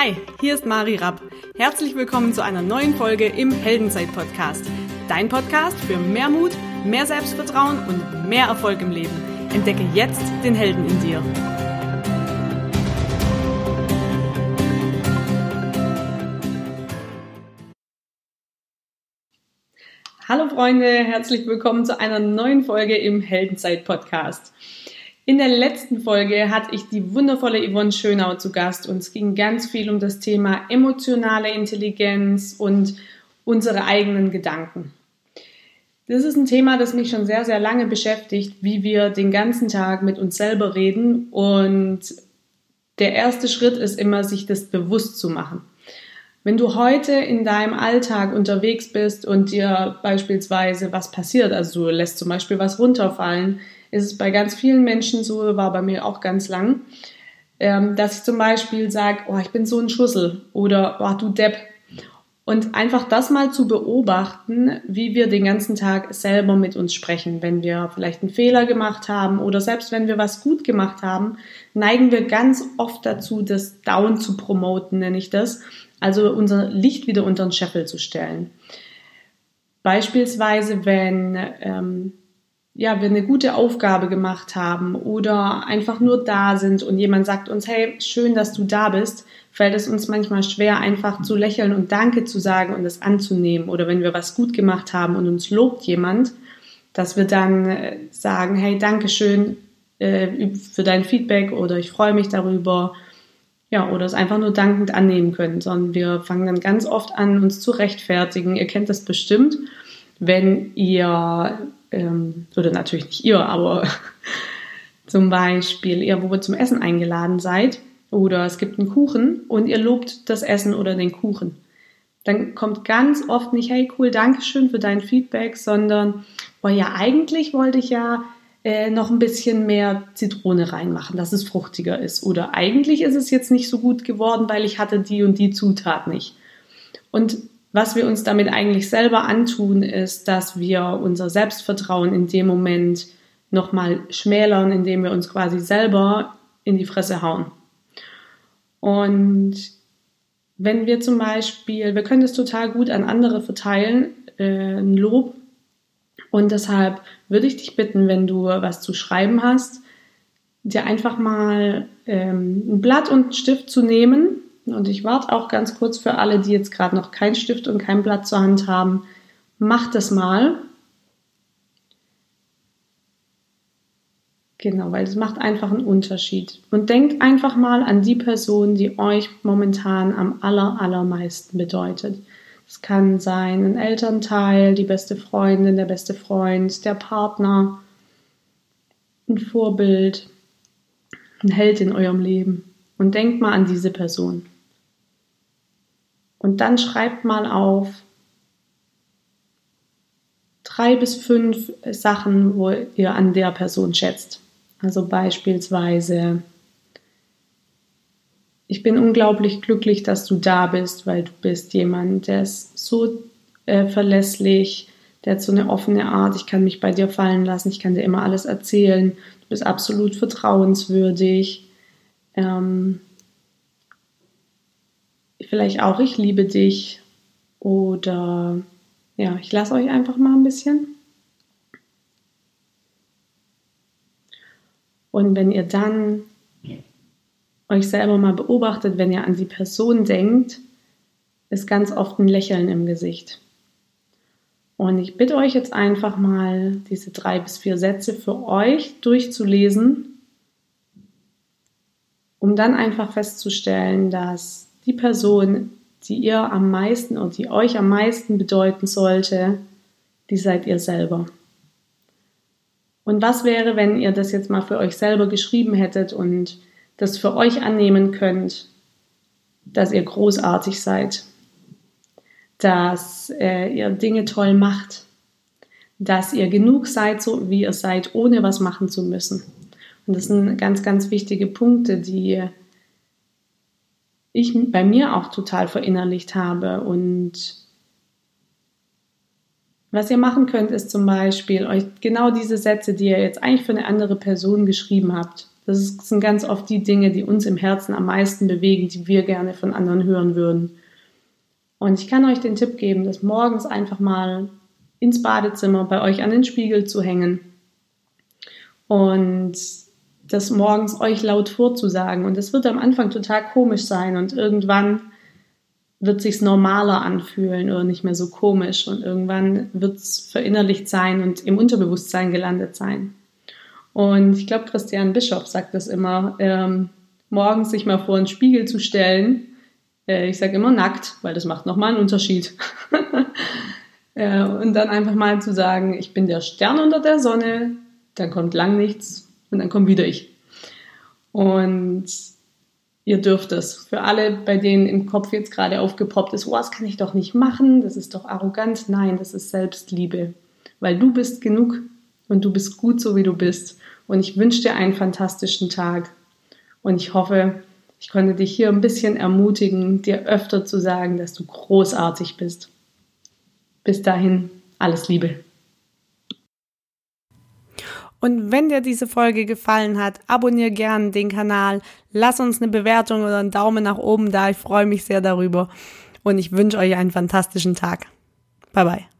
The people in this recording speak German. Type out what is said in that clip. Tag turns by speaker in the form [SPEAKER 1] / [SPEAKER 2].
[SPEAKER 1] Hi, hier ist Mari Rapp. Herzlich willkommen zu einer neuen Folge im Heldenzeit-Podcast. Dein Podcast für mehr Mut, mehr Selbstvertrauen und mehr Erfolg im Leben. Entdecke jetzt den Helden in dir. Hallo Freunde, herzlich willkommen zu einer neuen Folge im Heldenzeit-Podcast. In der letzten Folge hatte ich die wundervolle Yvonne Schönau zu Gast und es ging ganz viel um das Thema emotionale Intelligenz und unsere eigenen Gedanken. Das ist ein Thema, das mich schon sehr, sehr lange beschäftigt, wie wir den ganzen Tag mit uns selber reden und der erste Schritt ist immer, sich das bewusst zu machen. Wenn du heute in deinem Alltag unterwegs bist und dir beispielsweise was passiert, also du lässt zum Beispiel was runterfallen, ist es bei ganz vielen Menschen so, war bei mir auch ganz lang, ähm, dass ich zum Beispiel sage, oh, ich bin so ein Schussel oder oh, du Depp. Und einfach das mal zu beobachten, wie wir den ganzen Tag selber mit uns sprechen. Wenn wir vielleicht einen Fehler gemacht haben oder selbst wenn wir was gut gemacht haben, neigen wir ganz oft dazu, das Down zu promoten, nenne ich das. Also unser Licht wieder unter den Scheffel zu stellen. Beispielsweise, wenn ähm, ja, wir eine gute Aufgabe gemacht haben oder einfach nur da sind und jemand sagt uns, hey, schön, dass du da bist, fällt es uns manchmal schwer, einfach zu lächeln und Danke zu sagen und es anzunehmen. Oder wenn wir was gut gemacht haben und uns lobt jemand, dass wir dann äh, sagen, hey, danke schön äh, für dein Feedback oder ich freue mich darüber. Ja, oder es einfach nur dankend annehmen können, sondern wir fangen dann ganz oft an, uns zu rechtfertigen. Ihr kennt das bestimmt, wenn ihr ähm, oder natürlich nicht ihr, aber zum Beispiel ihr, wo ihr zum Essen eingeladen seid oder es gibt einen Kuchen und ihr lobt das Essen oder den Kuchen. Dann kommt ganz oft nicht, hey cool, danke schön für dein Feedback, sondern, boah ja, eigentlich wollte ich ja äh, noch ein bisschen mehr Zitrone reinmachen, dass es fruchtiger ist. Oder eigentlich ist es jetzt nicht so gut geworden, weil ich hatte die und die Zutat nicht. Und was wir uns damit eigentlich selber antun, ist, dass wir unser Selbstvertrauen in dem Moment nochmal schmälern, indem wir uns quasi selber in die Fresse hauen. Und wenn wir zum Beispiel, wir können das total gut an andere verteilen, äh, ein Lob. Und deshalb würde ich dich bitten, wenn du was zu schreiben hast, dir einfach mal ähm, ein Blatt und einen Stift zu nehmen und ich warte auch ganz kurz für alle, die jetzt gerade noch kein Stift und kein Blatt zur Hand haben. Macht das mal. Genau, weil es macht einfach einen Unterschied. Und denkt einfach mal an die Person, die euch momentan am aller, allermeisten bedeutet. Es kann sein ein Elternteil, die beste Freundin, der beste Freund, der Partner, ein Vorbild, ein Held in eurem Leben. Und denkt mal an diese Person. Und dann schreibt mal auf drei bis fünf Sachen, wo ihr an der Person schätzt. Also beispielsweise, ich bin unglaublich glücklich, dass du da bist, weil du bist jemand, der ist so äh, verlässlich, der hat so eine offene Art, ich kann mich bei dir fallen lassen, ich kann dir immer alles erzählen, du bist absolut vertrauenswürdig. Ähm, vielleicht auch ich liebe dich oder ja, ich lasse euch einfach mal ein bisschen. Und wenn ihr dann euch selber mal beobachtet, wenn ihr an die Person denkt, ist ganz oft ein Lächeln im Gesicht. Und ich bitte euch jetzt einfach mal, diese drei bis vier Sätze für euch durchzulesen, um dann einfach festzustellen, dass die Person, die ihr am meisten und die euch am meisten bedeuten sollte, die seid ihr selber. Und was wäre, wenn ihr das jetzt mal für euch selber geschrieben hättet und das für euch annehmen könnt, dass ihr großartig seid, dass äh, ihr Dinge toll macht, dass ihr genug seid, so wie ihr seid, ohne was machen zu müssen. Und das sind ganz, ganz wichtige Punkte, die ich bei mir auch total verinnerlicht habe. Und was ihr machen könnt, ist zum Beispiel euch genau diese Sätze, die ihr jetzt eigentlich für eine andere Person geschrieben habt, Das sind ganz oft die Dinge, die uns im Herzen am meisten bewegen, die wir gerne von anderen hören würden. Und ich kann euch den Tipp geben, das morgens einfach mal ins Badezimmer bei euch an den Spiegel zu hängen und das morgens euch laut vorzusagen. Und das wird am Anfang total komisch sein und irgendwann wird sich's normaler anfühlen oder nicht mehr so komisch und irgendwann wird's verinnerlicht sein und im Unterbewusstsein gelandet sein. Und ich glaube, Christian Bischof sagt das immer, ähm, morgens sich mal vor den Spiegel zu stellen. Äh, ich sage immer nackt, weil das macht nochmal einen Unterschied. äh, und dann einfach mal zu sagen, ich bin der Stern unter der Sonne, dann kommt lang nichts und dann kommt wieder ich. Und ihr dürft es. Für alle, bei denen im Kopf jetzt gerade aufgepoppt ist, oh, das kann ich doch nicht machen, das ist doch arrogant. Nein, das ist Selbstliebe. Weil du bist genug und du bist gut so, wie du bist. Und ich wünsche dir einen fantastischen Tag. Und ich hoffe, ich konnte dich hier ein bisschen ermutigen, dir öfter zu sagen, dass du großartig bist. Bis dahin, alles Liebe.
[SPEAKER 2] Und wenn dir diese Folge gefallen hat, abonniere gern den Kanal, lass uns eine Bewertung oder einen Daumen nach oben da. Ich freue mich sehr darüber. Und ich wünsche euch einen fantastischen Tag. Bye bye.